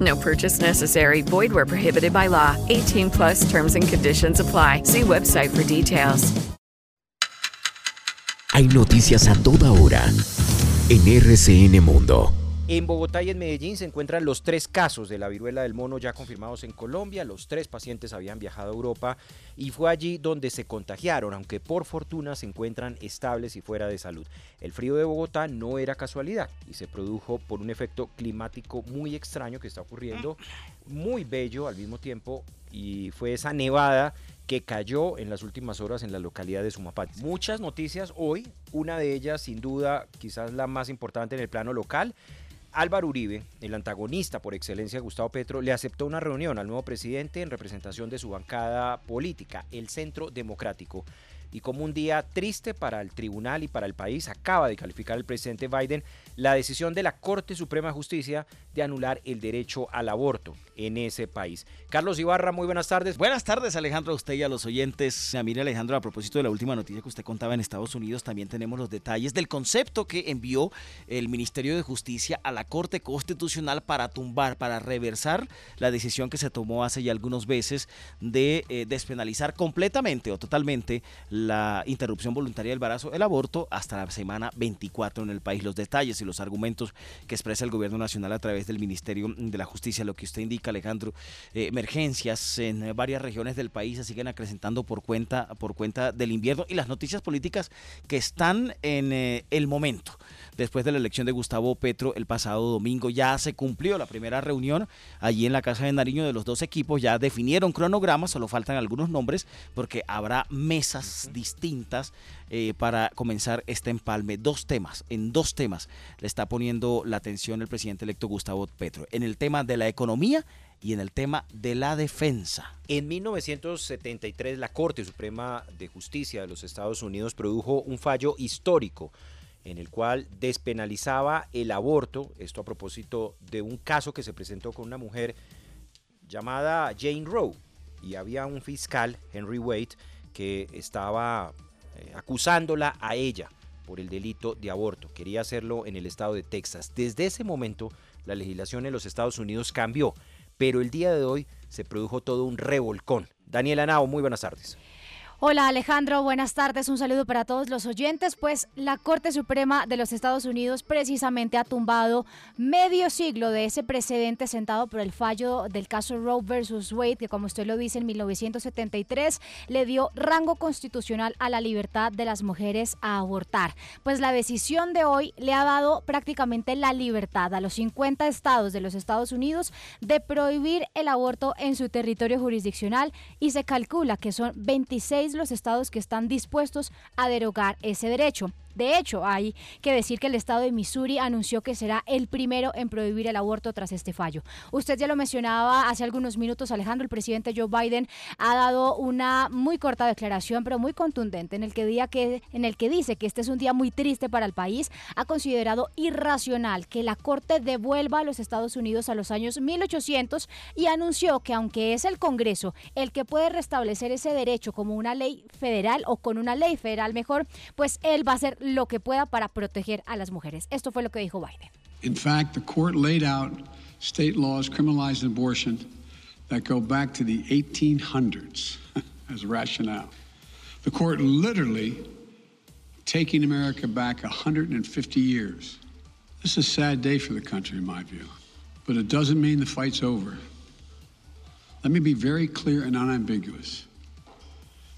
No purchase necessary. Void where prohibited by law. 18 plus terms and conditions apply. See website for details. Hay noticias a toda hora en RCN Mundo. En Bogotá y en Medellín se encuentran los tres casos de la viruela del mono ya confirmados en Colombia. Los tres pacientes habían viajado a Europa y fue allí donde se contagiaron, aunque por fortuna se encuentran estables y fuera de salud. El frío de Bogotá no era casualidad y se produjo por un efecto climático muy extraño que está ocurriendo, muy bello al mismo tiempo, y fue esa nevada que cayó en las últimas horas en la localidad de Sumapati. Muchas noticias hoy, una de ellas sin duda quizás la más importante en el plano local. Álvaro Uribe, el antagonista por excelencia de Gustavo Petro, le aceptó una reunión al nuevo presidente en representación de su bancada política, el Centro Democrático. Y como un día triste para el tribunal y para el país, acaba de calificar el presidente Biden la decisión de la Corte Suprema de Justicia de anular el derecho al aborto en ese país. Carlos Ibarra, muy buenas tardes. Buenas tardes, Alejandro, a usted y a los oyentes. Mí, Alejandro, a propósito de la última noticia que usted contaba en Estados Unidos, también tenemos los detalles del concepto que envió el Ministerio de Justicia a la Corte Constitucional para tumbar, para reversar la decisión que se tomó hace ya algunos meses de eh, despenalizar completamente o totalmente la interrupción voluntaria del embarazo, el aborto, hasta la semana 24 en el país. Los detalles y los argumentos que expresa el gobierno nacional a través del Ministerio de la Justicia, lo que usted indica, Alejandro, eh, emergencias en varias regiones del país se siguen acrecentando por cuenta, por cuenta del invierno y las noticias políticas que están en eh, el momento. Después de la elección de Gustavo Petro el pasado domingo ya se cumplió la primera reunión allí en la Casa de Nariño de los dos equipos, ya definieron cronogramas, solo faltan algunos nombres porque habrá mesas distintas eh, para comenzar este empalme. Dos temas, en dos temas le está poniendo la atención el presidente electo Gustavo Petro, en el tema de la economía y en el tema de la defensa. En 1973 la Corte Suprema de Justicia de los Estados Unidos produjo un fallo histórico en el cual despenalizaba el aborto, esto a propósito de un caso que se presentó con una mujer llamada Jane Roe, y había un fiscal, Henry Wade, que estaba eh, acusándola a ella por el delito de aborto. Quería hacerlo en el estado de Texas. Desde ese momento, la legislación en los Estados Unidos cambió, pero el día de hoy se produjo todo un revolcón. Daniela Nao, muy buenas tardes. Hola Alejandro, buenas tardes. Un saludo para todos los oyentes. Pues la Corte Suprema de los Estados Unidos precisamente ha tumbado medio siglo de ese precedente sentado por el fallo del caso Roe versus Wade, que como usted lo dice en 1973 le dio rango constitucional a la libertad de las mujeres a abortar. Pues la decisión de hoy le ha dado prácticamente la libertad a los 50 estados de los Estados Unidos de prohibir el aborto en su territorio jurisdiccional y se calcula que son 26 los estados que están dispuestos a derogar ese derecho. De hecho, hay que decir que el estado de Missouri anunció que será el primero en prohibir el aborto tras este fallo. Usted ya lo mencionaba hace algunos minutos, Alejandro, el presidente Joe Biden ha dado una muy corta declaración, pero muy contundente, en el que, día que, en el que dice que este es un día muy triste para el país. Ha considerado irracional que la Corte devuelva a los Estados Unidos a los años 1800 y anunció que aunque es el Congreso el que puede restablecer ese derecho como una ley federal o con una ley federal mejor, pues él va a ser lo que pueda para proteger a las mujeres. Esto fue lo que dijo Biden. In fact, the court laid out state laws criminalizing abortion that go back to the 1800s as rationale. The court literally taking America back 150 years. This is a sad day for the country, in my view, but it doesn't mean the fight's over. Let me be very clear and unambiguous.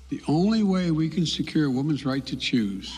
The only way we can secure a woman's right to choose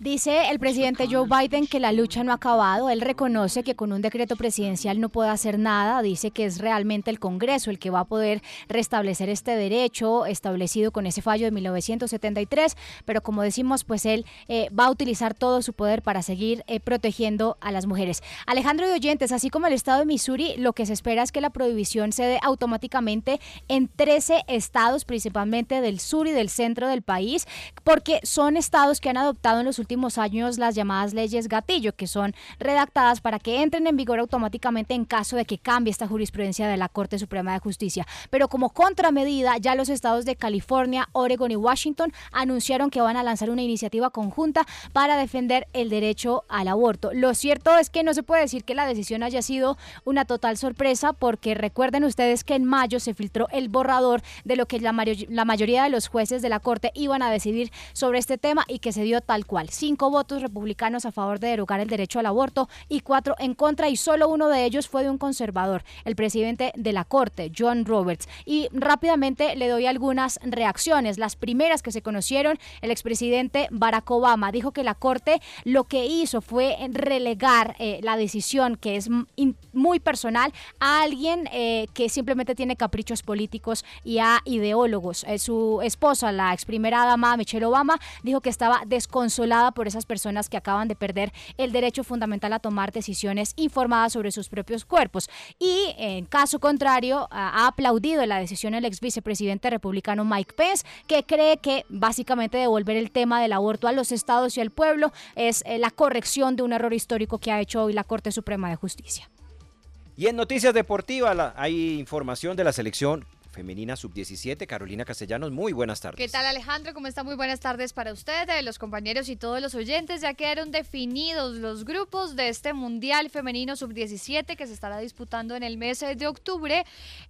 Dice el presidente Joe Biden que la lucha no ha acabado. Él reconoce que con un decreto presidencial no puede hacer nada. Dice que es realmente el Congreso el que va a poder restablecer este derecho establecido con ese fallo de 1973. Pero como decimos, pues él eh, va a utilizar todo su poder para seguir eh, protegiendo a las mujeres. Alejandro de Oyentes, así como el estado de Missouri, lo que se espera es que la prohibición se dé automáticamente en 13 estados, principalmente del sur y del centro del país, porque son estados que han adoptado en los últimos años las llamadas leyes gatillo, que son redactadas para que entren en vigor automáticamente en caso de que cambie esta jurisprudencia de la Corte Suprema de Justicia. Pero como contramedida, ya los estados de California, Oregon y Washington anunciaron que van a lanzar una iniciativa conjunta para defender el derecho al aborto. Lo cierto es que no se puede decir que la decisión haya sido una total sorpresa, porque recuerden ustedes que en mayo se filtró el borrador de lo que la, la mayoría de los jueces de la Corte iban a decidir sobre este tema y que se dio tal cual cinco votos republicanos a favor de derogar el derecho al aborto y cuatro en contra y solo uno de ellos fue de un conservador, el presidente de la Corte, John Roberts. Y rápidamente le doy algunas reacciones. Las primeras que se conocieron, el expresidente Barack Obama dijo que la Corte lo que hizo fue relegar eh, la decisión, que es muy personal, a alguien eh, que simplemente tiene caprichos políticos y a ideólogos. Eh, su esposa, la ex primera dama Michelle Obama, dijo que estaba desconsolada por esas personas que acaban de perder el derecho fundamental a tomar decisiones informadas sobre sus propios cuerpos. Y en caso contrario, ha aplaudido la decisión el ex vicepresidente republicano Mike Pence, que cree que básicamente devolver el tema del aborto a los estados y al pueblo es eh, la corrección de un error histórico que ha hecho hoy la Corte Suprema de Justicia. Y en noticias deportivas hay información de la selección femenina sub-17. Carolina Castellanos, muy buenas tardes. ¿Qué tal Alejandro? ¿Cómo está? Muy buenas tardes para ustedes, los compañeros y todos los oyentes. Ya quedaron definidos los grupos de este Mundial Femenino sub-17 que se estará disputando en el mes de octubre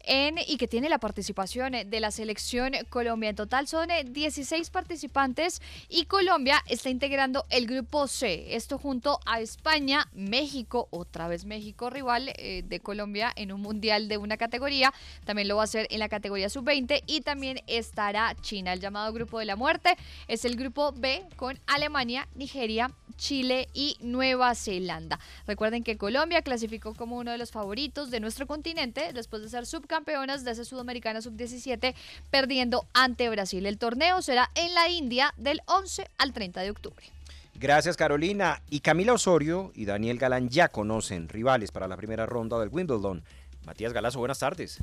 en, y que tiene la participación de la selección Colombia. En total son 16 participantes y Colombia está integrando el grupo C. Esto junto a España, México, otra vez México rival eh, de Colombia en un Mundial de una categoría. También lo va a hacer en la categoría categoría sub-20 y también estará China. El llamado Grupo de la Muerte es el Grupo B con Alemania, Nigeria, Chile y Nueva Zelanda. Recuerden que Colombia clasificó como uno de los favoritos de nuestro continente después de ser subcampeonas de ese sudamericano sub-17 perdiendo ante Brasil. El torneo será en la India del 11 al 30 de octubre. Gracias Carolina. Y Camila Osorio y Daniel Galán ya conocen rivales para la primera ronda del Wimbledon. Matías Galazo, buenas tardes.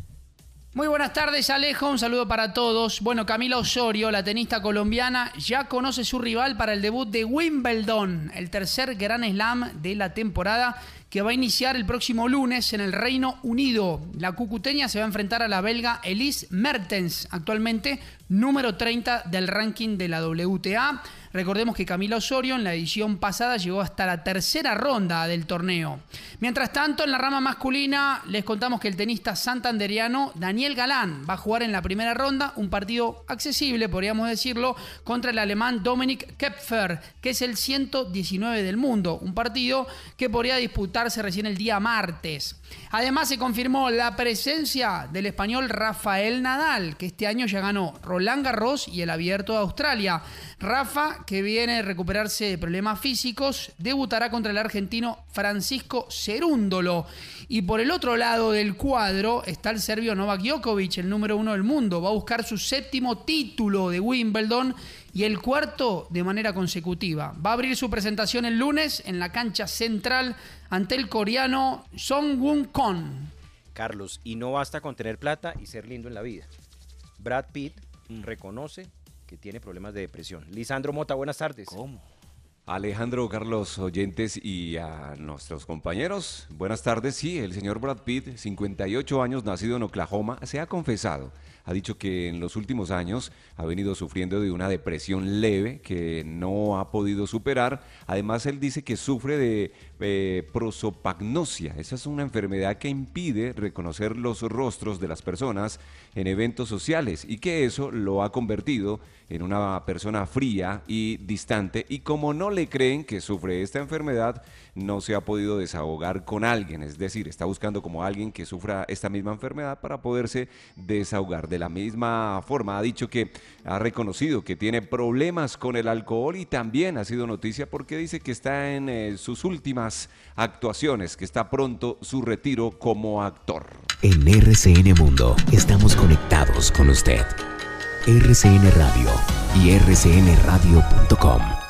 Muy buenas tardes, Alejo. Un saludo para todos. Bueno, Camila Osorio, la tenista colombiana, ya conoce su rival para el debut de Wimbledon, el tercer Gran Slam de la temporada que va a iniciar el próximo lunes en el Reino Unido. La cucuteña se va a enfrentar a la belga Elise Mertens, actualmente número 30 del ranking de la WTA. Recordemos que Camila Osorio en la edición pasada llegó hasta la tercera ronda del torneo. Mientras tanto, en la rama masculina les contamos que el tenista santanderiano Daniel Galán va a jugar en la primera ronda un partido accesible, podríamos decirlo, contra el alemán Dominik Kepfer, que es el 119 del mundo. Un partido que podría disputarse recién el día martes. Además se confirmó la presencia del español Rafael Nadal, que este año ya ganó Roland Garros y el Abierto de Australia. Rafa, que viene a recuperarse de problemas físicos, debutará contra el argentino Francisco Cerúndolo. Y por el otro lado del cuadro está el serbio Novak Djokovic, el número uno del mundo. Va a buscar su séptimo título de Wimbledon y el cuarto de manera consecutiva. Va a abrir su presentación el lunes en la cancha central ante el coreano Song Won Kon. Carlos, y no basta con tener plata y ser lindo en la vida. Brad Pitt mm. reconoce que tiene problemas de depresión. Lisandro Mota, buenas tardes. ¿Cómo? Alejandro, Carlos, oyentes y a nuestros compañeros, buenas tardes. Sí, el señor Brad Pitt, 58 años, nacido en Oklahoma, se ha confesado ha dicho que en los últimos años ha venido sufriendo de una depresión leve que no ha podido superar. Además, él dice que sufre de eh, prosopagnosia. Esa es una enfermedad que impide reconocer los rostros de las personas en eventos sociales y que eso lo ha convertido en una persona fría y distante y como no le creen que sufre esta enfermedad, no se ha podido desahogar con alguien, es decir, está buscando como alguien que sufra esta misma enfermedad para poderse desahogar. De la misma forma, ha dicho que ha reconocido que tiene problemas con el alcohol y también ha sido noticia porque dice que está en eh, sus actuaciones, que está pronto su retiro como actor. En RCN Mundo estamos conectados con usted. RCN Radio y rcnradio.com.